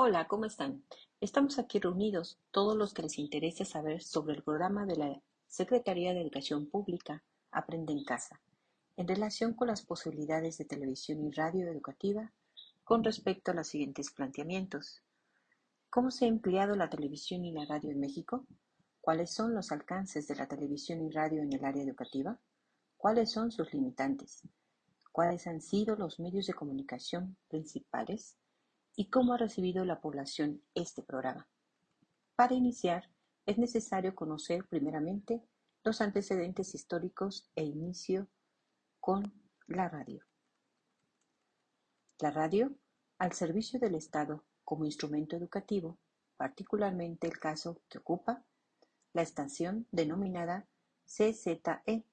Hola, ¿cómo están? Estamos aquí reunidos todos los que les interese saber sobre el programa de la Secretaría de Educación Pública Aprende en Casa, en relación con las posibilidades de televisión y radio educativa con respecto a los siguientes planteamientos. ¿Cómo se ha empleado la televisión y la radio en México? ¿Cuáles son los alcances de la televisión y radio en el área educativa? ¿Cuáles son sus limitantes? ¿Cuáles han sido los medios de comunicación principales? ¿Y cómo ha recibido la población este programa? Para iniciar, es necesario conocer primeramente los antecedentes históricos e inicio con la radio. La radio, al servicio del Estado como instrumento educativo, particularmente el caso que ocupa la estación denominada CZE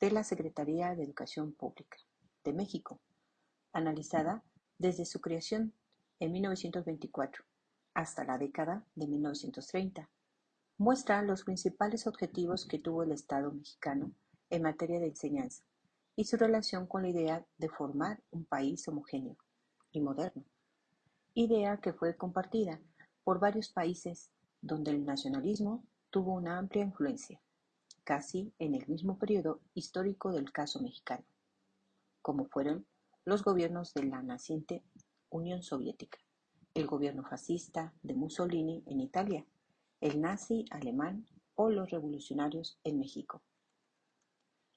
de la Secretaría de Educación Pública de México, analizada desde su creación en 1924 hasta la década de 1930. Muestra los principales objetivos que tuvo el Estado mexicano en materia de enseñanza y su relación con la idea de formar un país homogéneo y moderno, idea que fue compartida por varios países donde el nacionalismo tuvo una amplia influencia, casi en el mismo periodo histórico del caso mexicano, como fueron los gobiernos de la naciente Unión Soviética, el gobierno fascista de Mussolini en Italia, el nazi alemán o los revolucionarios en México.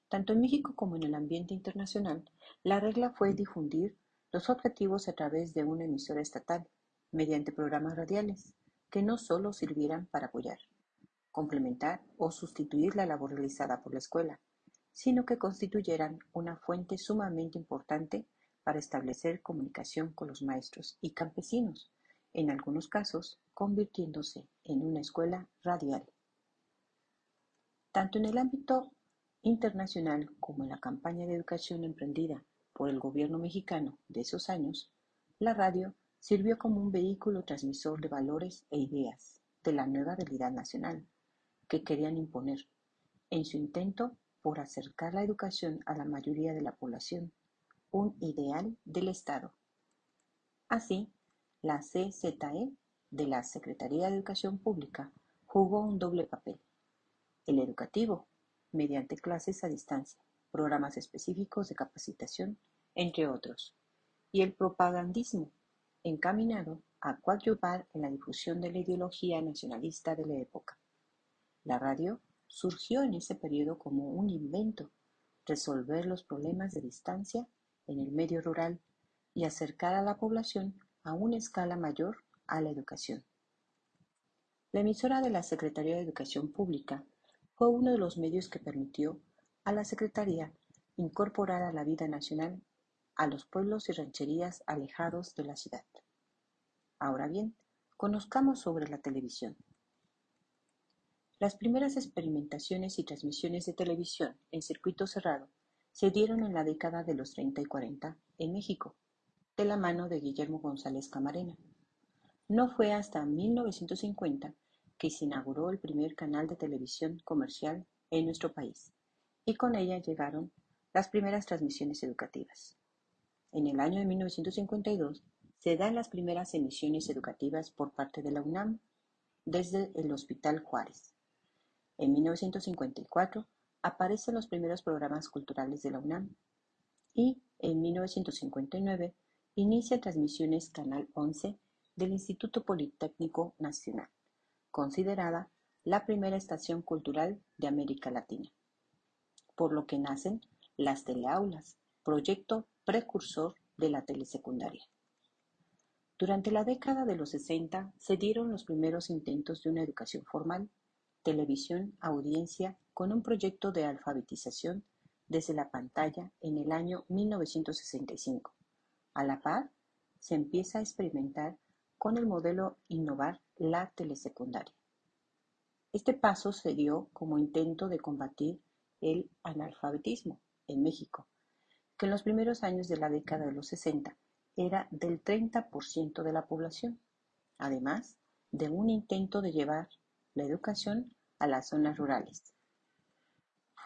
Tanto en México como en el ambiente internacional, la regla fue difundir los objetivos a través de una emisora estatal, mediante programas radiales, que no solo sirvieran para apoyar, complementar o sustituir la labor realizada por la escuela, sino que constituyeran una fuente sumamente importante para establecer comunicación con los maestros y campesinos, en algunos casos convirtiéndose en una escuela radial. Tanto en el ámbito internacional como en la campaña de educación emprendida por el gobierno mexicano de esos años, la radio sirvió como un vehículo transmisor de valores e ideas de la nueva realidad nacional que querían imponer en su intento por acercar la educación a la mayoría de la población un ideal del Estado. Así, la CZE de la Secretaría de Educación Pública jugó un doble papel. El educativo, mediante clases a distancia, programas específicos de capacitación, entre otros, y el propagandismo, encaminado a coadyuvar en la difusión de la ideología nacionalista de la época. La radio surgió en ese periodo como un invento, resolver los problemas de distancia en el medio rural y acercar a la población a una escala mayor a la educación. La emisora de la Secretaría de Educación Pública fue uno de los medios que permitió a la Secretaría incorporar a la vida nacional a los pueblos y rancherías alejados de la ciudad. Ahora bien, conozcamos sobre la televisión. Las primeras experimentaciones y transmisiones de televisión en circuito cerrado se dieron en la década de los 30 y 40 en México, de la mano de Guillermo González Camarena. No fue hasta 1950 que se inauguró el primer canal de televisión comercial en nuestro país, y con ella llegaron las primeras transmisiones educativas. En el año de 1952 se dan las primeras emisiones educativas por parte de la UNAM desde el Hospital Juárez. En 1954 aparecen los primeros programas culturales de la UNAM y, en 1959, inicia transmisiones Canal 11 del Instituto Politécnico Nacional, considerada la primera estación cultural de América Latina, por lo que nacen las teleaulas, proyecto precursor de la telesecundaria. Durante la década de los 60 se dieron los primeros intentos de una educación formal, televisión, audiencia con un proyecto de alfabetización desde la pantalla en el año 1965. A la par, se empieza a experimentar con el modelo Innovar la telesecundaria. Este paso se dio como intento de combatir el analfabetismo en México, que en los primeros años de la década de los 60 era del 30% de la población, además de un intento de llevar la educación a las zonas rurales.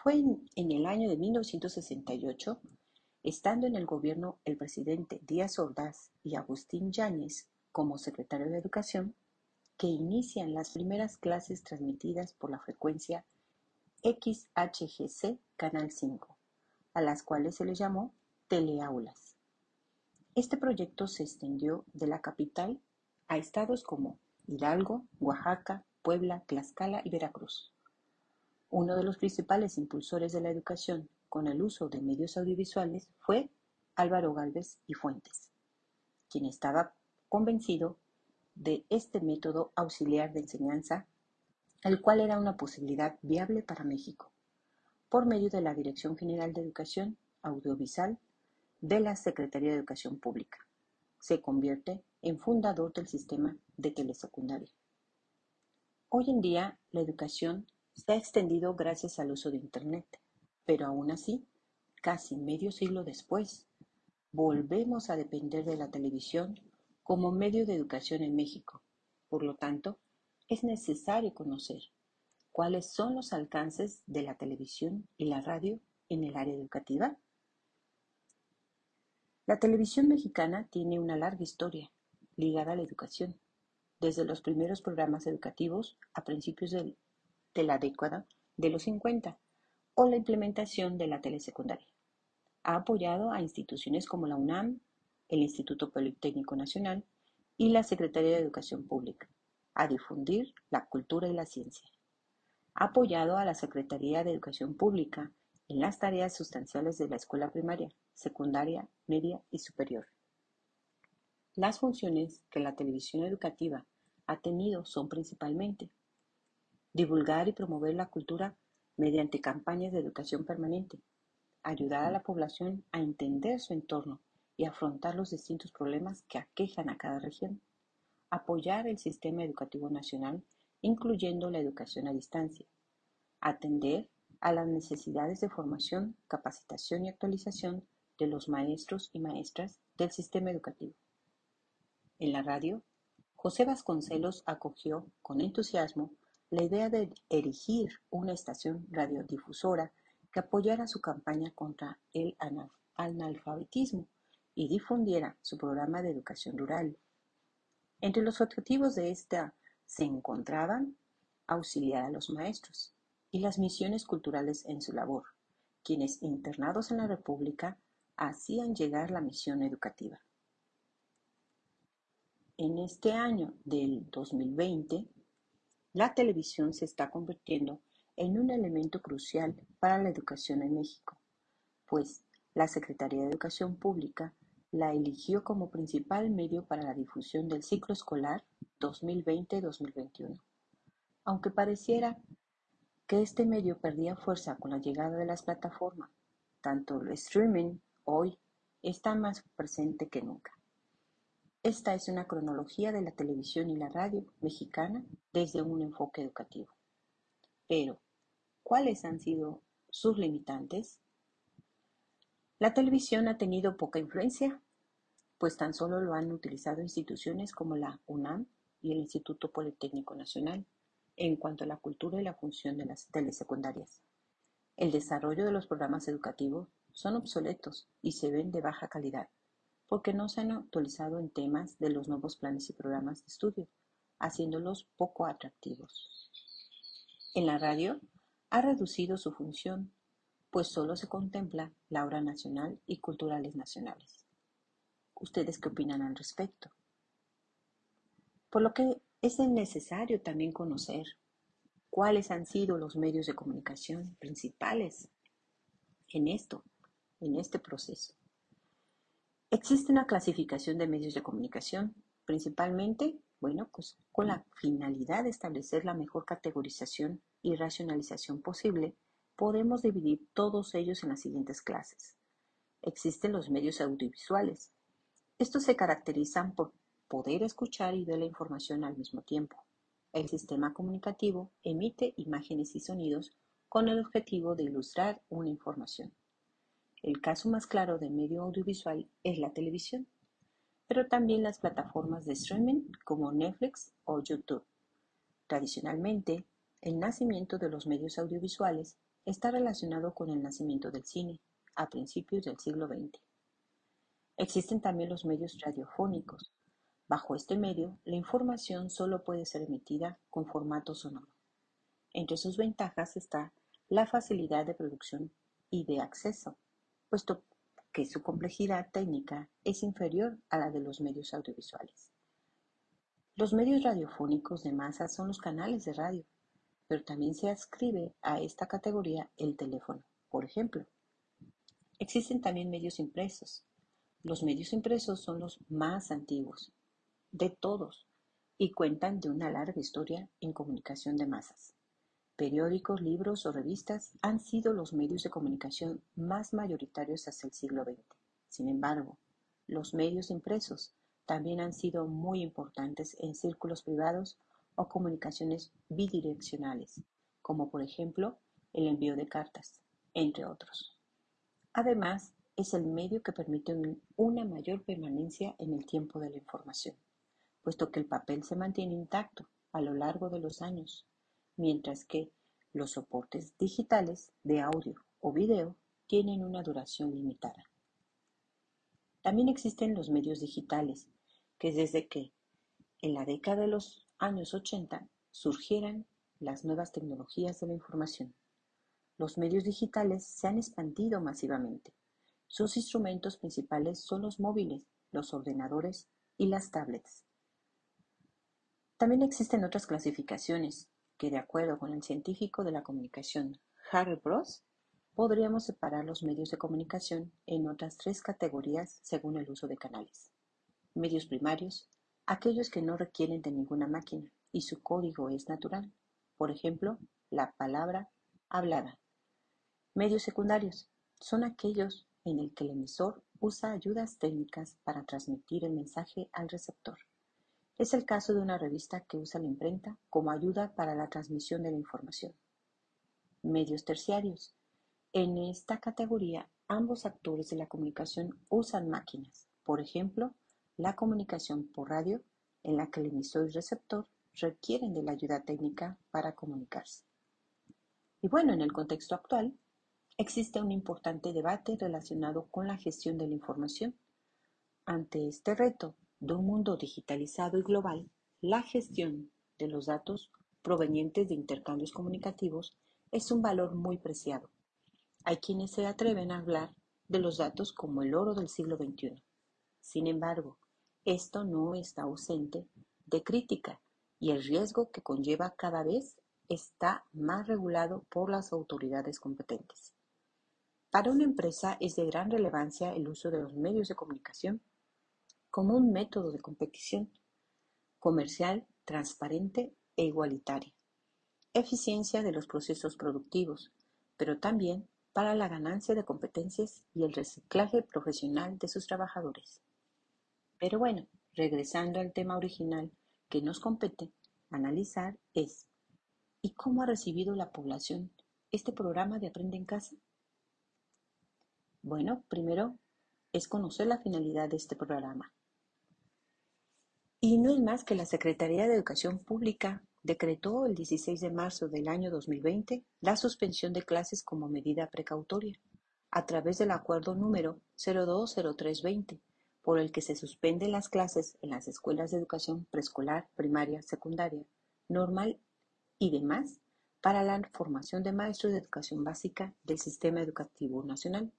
Fue en el año de 1968, estando en el gobierno el presidente Díaz Ordaz y Agustín Yáñez como secretario de Educación, que inician las primeras clases transmitidas por la frecuencia XHGC Canal 5, a las cuales se les llamó teleaulas. Este proyecto se extendió de la capital a estados como Hidalgo, Oaxaca, Puebla, Tlaxcala y Veracruz. Uno de los principales impulsores de la educación con el uso de medios audiovisuales fue Álvaro Gálvez y Fuentes, quien estaba convencido de este método auxiliar de enseñanza, el cual era una posibilidad viable para México, por medio de la Dirección General de Educación Audiovisual de la Secretaría de Educación Pública. Se convierte en fundador del sistema de telesecundaria. Hoy en día, la educación se ha extendido gracias al uso de Internet, pero aún así, casi medio siglo después, volvemos a depender de la televisión como medio de educación en México. Por lo tanto, es necesario conocer cuáles son los alcances de la televisión y la radio en el área educativa. La televisión mexicana tiene una larga historia ligada a la educación, desde los primeros programas educativos a principios de, la década de los 50 o la implementación de la telesecundaria. Ha apoyado a instituciones como la UNAM, el Instituto Politécnico Nacional y la Secretaría de Educación Pública a difundir la cultura y la ciencia. Ha apoyado a la Secretaría de Educación Pública en las tareas sustanciales de la escuela primaria, secundaria, media y superior. Las funciones que la televisión educativa ha tenido son principalmente divulgar y promover la cultura mediante campañas de educación permanente, ayudar a la población a entender su entorno y afrontar los distintos problemas que aquejan a cada región, apoyar el sistema educativo nacional, incluyendo la educación a distancia, atender a las necesidades de formación, capacitación y actualización de los maestros y maestras del sistema educativo. En la radio, José Vasconcelos acogió con entusiasmo la idea de erigir una estación radiodifusora que apoyara su campaña contra el analfabetismo y difundiera su programa de educación rural. Entre los objetivos de esta se encontraban auxiliar a los maestros y las misiones culturales en su labor, quienes internados en la República hacían llegar la misión educativa. En este año del 2020, la televisión se está convirtiendo en un elemento crucial para la educación en México, pues la Secretaría de Educación Pública la eligió como principal medio para la difusión del ciclo escolar 2020-2021. Aunque pareciera que este medio perdía fuerza con la llegada de las plataformas, tanto el streaming hoy está más presente que nunca. Esta es una cronología de la televisión y la radio mexicana desde un enfoque educativo. Pero, ¿cuáles han sido sus limitantes? La televisión ha tenido poca influencia, pues tan solo lo han utilizado instituciones como la UNAM y el Instituto Politécnico Nacional en cuanto a la cultura y la función de las telesecundarias. El desarrollo de los programas educativos son obsoletos y se ven de baja calidad porque no se han actualizado en temas de los nuevos planes y programas de estudio, haciéndolos poco atractivos. En la radio ha reducido su función, pues solo se contempla la hora nacional y culturales nacionales. ¿Ustedes qué opinan al respecto? Por lo que es necesario también conocer cuáles han sido los medios de comunicación principales en esto, en este proceso. Existe una clasificación de medios de comunicación, principalmente, bueno, pues con la finalidad de establecer la mejor categorización y racionalización posible, podemos dividir todos ellos en las siguientes clases. Existen los medios audiovisuales. Estos se caracterizan por poder escuchar y ver la información al mismo tiempo. El sistema comunicativo emite imágenes y sonidos con el objetivo de ilustrar una información. El caso más claro de medio audiovisual es la televisión, pero también las plataformas de streaming como Netflix o YouTube. Tradicionalmente, el nacimiento de los medios audiovisuales está relacionado con el nacimiento del cine a principios del siglo XX. Existen también los medios radiofónicos, Bajo este medio, la información solo puede ser emitida con formato sonoro. Entre sus ventajas está la facilidad de producción y de acceso, puesto que su complejidad técnica es inferior a la de los medios audiovisuales. Los medios radiofónicos de masa son los canales de radio, pero también se adscribe a esta categoría el teléfono, por ejemplo. Existen también medios impresos. Los medios impresos son los más antiguos de todos y cuentan de una larga historia en comunicación de masas. Periódicos, libros o revistas han sido los medios de comunicación más mayoritarios hasta el siglo XX. Sin embargo, los medios impresos también han sido muy importantes en círculos privados o comunicaciones bidireccionales, como por ejemplo el envío de cartas, entre otros. Además, es el medio que permite una mayor permanencia en el tiempo de la información, puesto que el papel se mantiene intacto a lo largo de los años mientras que los soportes digitales de audio o video tienen una duración limitada. También existen los medios digitales, que desde que en la década de los años 80 surgieran las nuevas tecnologías de la información. Los medios digitales se han expandido masivamente. Sus instrumentos principales son los móviles, los ordenadores y las tablets. También existen otras clasificaciones, que, de acuerdo con el científico de la comunicación Harry Bros, podríamos separar los medios de comunicación en otras tres categorías según el uso de canales. Medios primarios, aquellos que no requieren de ninguna máquina y su código es natural, por ejemplo, la palabra hablada. Medios secundarios son aquellos en el que el emisor usa ayudas técnicas para transmitir el mensaje al receptor. Es el caso de una revista que usa la imprenta como ayuda para la transmisión de la información. Medios terciarios. En esta categoría, ambos actores de la comunicación usan máquinas, por ejemplo, la comunicación por radio, en la que el emisor y receptor requieren de la ayuda técnica para comunicarse. Y bueno, en el contexto actual, existe un importante debate relacionado con la gestión de la información. Ante este reto, de un mundo digitalizado y global, la gestión de los datos provenientes de intercambios comunicativos es un valor muy preciado. Hay quienes se atreven a hablar de los datos como el oro del siglo XXI. Sin embargo, esto no está ausente de crítica y el riesgo que conlleva cada vez está más regulado por las autoridades competentes. Para una empresa es de gran relevancia el uso de los medios de comunicación como un método de competición comercial transparente e igualitaria, eficiencia de los procesos productivos, pero también para la ganancia de competencias y el reciclaje profesional de sus trabajadores. Pero bueno, regresando al tema original que nos compete analizar es ¿y cómo ha recibido la población este programa de Aprende en Casa? Bueno, primero es conocer la finalidad de este programa. Y no es más que la Secretaría de Educación Pública decretó el 16 de marzo del año 2020 la suspensión de clases como medida precautoria, a través del acuerdo número 020320, por el que se suspenden las clases en las escuelas de educación preescolar, primaria, secundaria, normal y demás para la formación de maestros de educación básica del Sistema Educativo Nacional,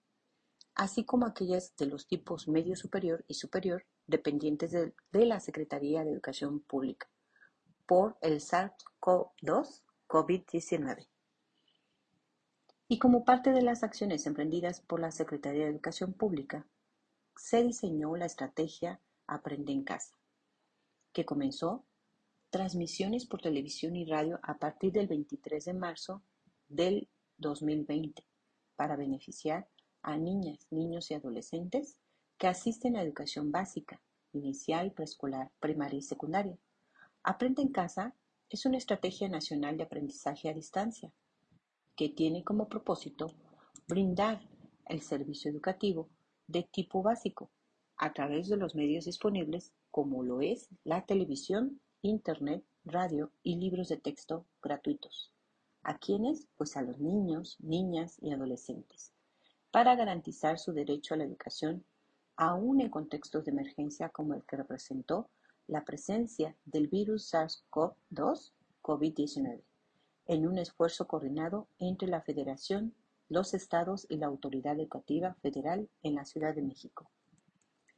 así como aquellas de los tipos medio superior y superior dependientes de, la Secretaría de Educación Pública por el SARS-CoV-2 COVID-19. Y como parte de las acciones emprendidas por la Secretaría de Educación Pública, se diseñó la estrategia Aprende en Casa, que comenzó transmisiones por televisión y radio a partir del 23 de marzo del 2020 para beneficiar a niñas, niños y adolescentes que asisten a educación básica, inicial, preescolar, primaria y secundaria. Aprende en casa es una estrategia nacional de aprendizaje a distancia que tiene como propósito brindar el servicio educativo de tipo básico a través de los medios disponibles como lo es la televisión, internet, radio y libros de texto gratuitos. ¿A quiénes? Pues a los niños, niñas y adolescentes, para garantizar su derecho a la educación aún en contextos de emergencia como el que representó la presencia del virus SARS-CoV-2 COVID-19 en un esfuerzo coordinado entre la Federación, los estados y la Autoridad Educativa Federal en la Ciudad de México.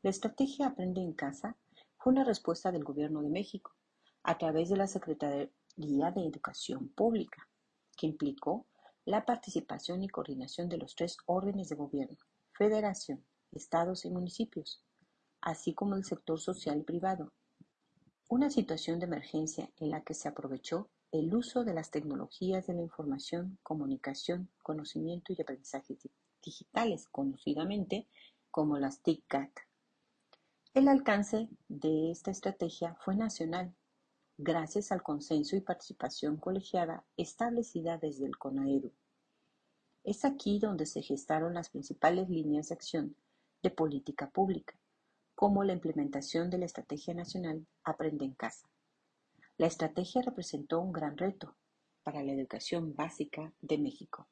La estrategia Aprende en Casa fue una respuesta del Gobierno de México a través de la Secretaría de Educación Pública, que implicó la participación y coordinación de los tres órdenes de gobierno, federación, estados y municipios, así como el sector social y privado. Una situación de emergencia en la que se aprovechó el uso de las tecnologías de la información, comunicación, conocimiento y aprendizaje digitales, conocidamente como las TICAT. El alcance de esta estrategia fue nacional, gracias al consenso y participación colegiada establecida desde el CONAEDU. Es aquí donde se gestaron las principales líneas de acción de política pública, como la implementación de la Estrategia Nacional Aprende en Casa. La estrategia representó un gran reto para la educación básica de México,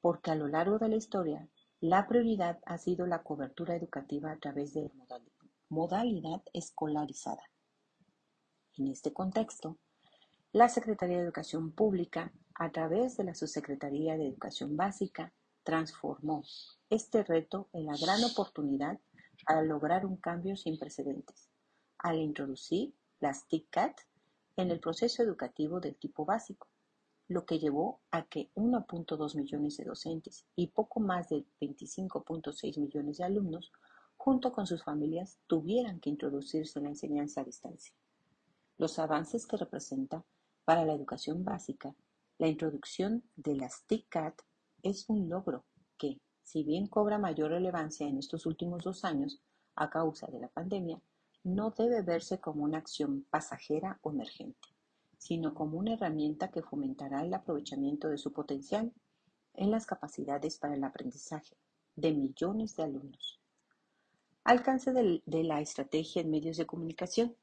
porque a lo largo de la historia la prioridad ha sido la cobertura educativa a través de modalidad escolarizada. En este contexto, la Secretaría de Educación Pública, a través de la Subsecretaría de Educación Básica, transformó este reto en la gran oportunidad para lograr un cambio sin precedentes, al introducir las TICAT en el proceso educativo del tipo básico, lo que llevó a que 1.2 millones de docentes y poco más de 25.6 millones de alumnos, junto con sus familias, tuvieran que introducirse en la enseñanza a distancia. Los avances que representa para la educación básica, la introducción de las TICAT es un logro que, si bien cobra mayor relevancia en estos últimos dos años a causa de la pandemia, no debe verse como una acción pasajera o emergente, sino como una herramienta que fomentará el aprovechamiento de su potencial en las capacidades para el aprendizaje de millones de alumnos. Alcance de, la estrategia en medios de comunicación.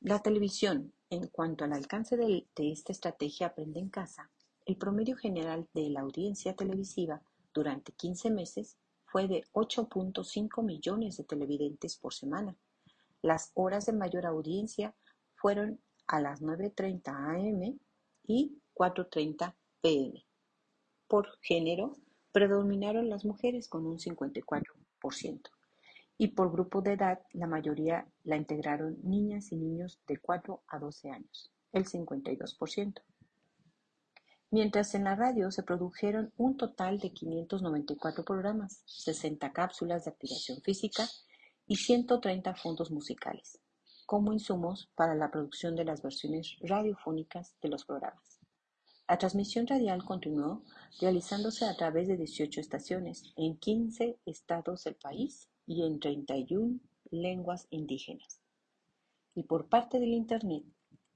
La televisión, en cuanto al alcance de, esta estrategia Aprende en Casa, el promedio general de la audiencia televisiva durante 15 meses fue de 8.5 millones de televidentes por semana, las horas de mayor audiencia fueron a las 9.30 am y 4.30 pm. Por género, predominaron las mujeres con un 54%, y por grupo de edad, la mayoría la integraron niñas y niños de 4 a 12 años, el 52%. Mientras en la radio se produjeron un total de 594 programas, 60 cápsulas de activación física y 130 fondos musicales, como insumos para la producción de las versiones radiofónicas de los programas. La transmisión radial continuó realizándose a través de 18 estaciones en 15 estados del país y en 31 lenguas indígenas. Y por parte del Internet,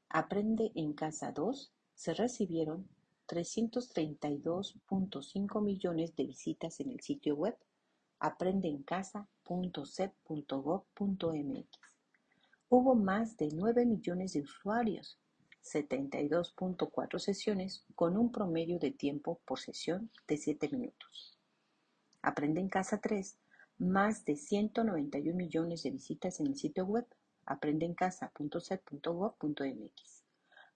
Aprende en Casa 2 se recibieron 332.5 millones de visitas en el sitio web aprendeencasa.cep.gov.mx. Hubo más de 9 millones de usuarios, 72.4 sesiones con un promedio de tiempo por sesión de 7 minutos. Aprende en Casa 3, más de 191 millones de visitas en el sitio web aprendeencasa.cep.gov.mx.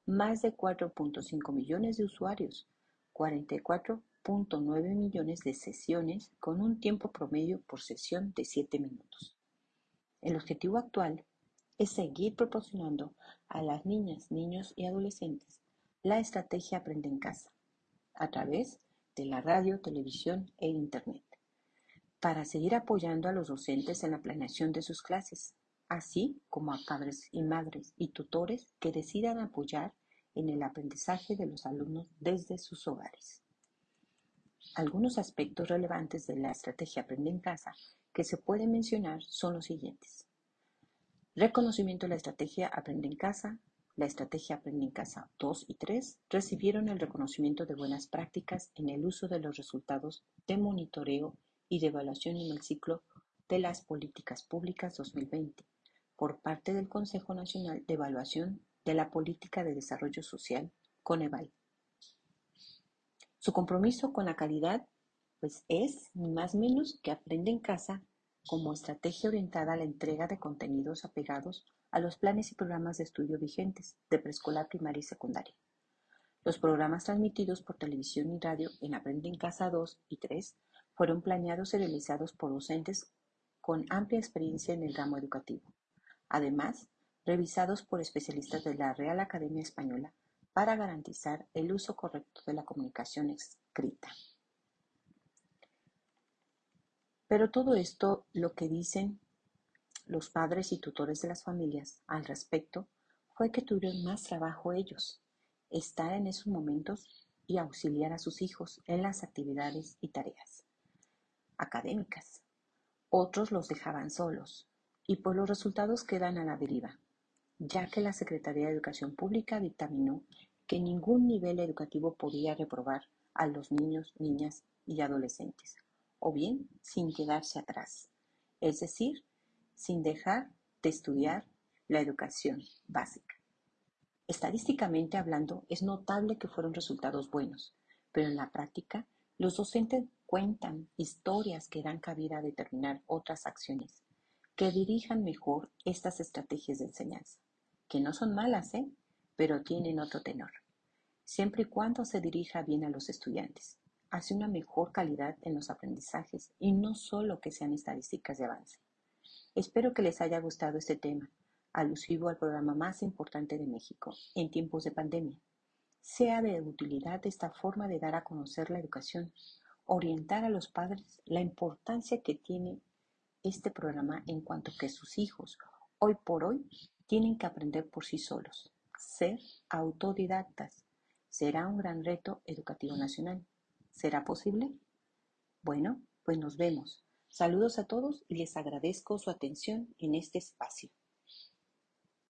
Más de 4.5 millones de usuarios, 44 nueve millones de sesiones con un tiempo promedio por sesión de 7 minutos. El objetivo actual es seguir proporcionando a las niñas, niños y adolescentes la estrategia Aprende en Casa a través de la radio, televisión e Internet, para seguir apoyando a los docentes en la planeación de sus clases, así como a padres y madres y tutores que decidan apoyar en el aprendizaje de los alumnos desde sus hogares. Algunos aspectos relevantes de la estrategia Aprende en Casa que se pueden mencionar son los siguientes. Reconocimiento de la estrategia Aprende en Casa. La estrategia Aprende en Casa 2 y 3 recibieron el reconocimiento de buenas prácticas en el uso de los resultados de monitoreo y de evaluación en el ciclo de las políticas públicas 2020 por parte del Consejo Nacional de Evaluación de la Política de Desarrollo Social, CONEVAL. Su compromiso con la calidad pues es ni más menos que Aprende en Casa como estrategia orientada a la entrega de contenidos apegados a los planes y programas de estudio vigentes de preescolar, primaria y secundaria. Los programas transmitidos por televisión y radio en Aprende en Casa 2 y 3 fueron planeados y realizados por docentes con amplia experiencia en el ramo educativo. Además, revisados por especialistas de la Real Academia Española para garantizar el uso correcto de la comunicación escrita. Pero todo esto, lo que dicen los padres y tutores de las familias al respecto, fue que tuvieron más trabajo ellos, estar en esos momentos y auxiliar a sus hijos en las actividades y tareas académicas. Otros los dejaban solos y por los resultados quedan a la deriva ya que la Secretaría de Educación Pública dictaminó que ningún nivel educativo podía reprobar a los niños, niñas y adolescentes, o bien sin quedarse atrás, es decir, sin dejar de estudiar la educación básica. Estadísticamente hablando, es notable que fueron resultados buenos, pero en la práctica, los docentes cuentan historias que dan cabida a determinar otras acciones que dirijan mejor estas estrategias de enseñanza que no son malas, ¿eh? pero tienen otro tenor, siempre y cuando se dirija bien a los estudiantes, hace una mejor calidad en los aprendizajes y no solo que sean estadísticas de avance. Espero que les haya gustado este tema, alusivo al programa más importante de México en tiempos de pandemia. Sea de utilidad esta forma de dar a conocer la educación, orientar a los padres la importancia que tiene este programa en cuanto que sus hijos, hoy por hoy, tienen que aprender por sí solos, ser autodidactas. Será un gran reto educativo nacional. ¿Será posible? Bueno, pues nos vemos. Saludos a todos y les agradezco su atención en este espacio.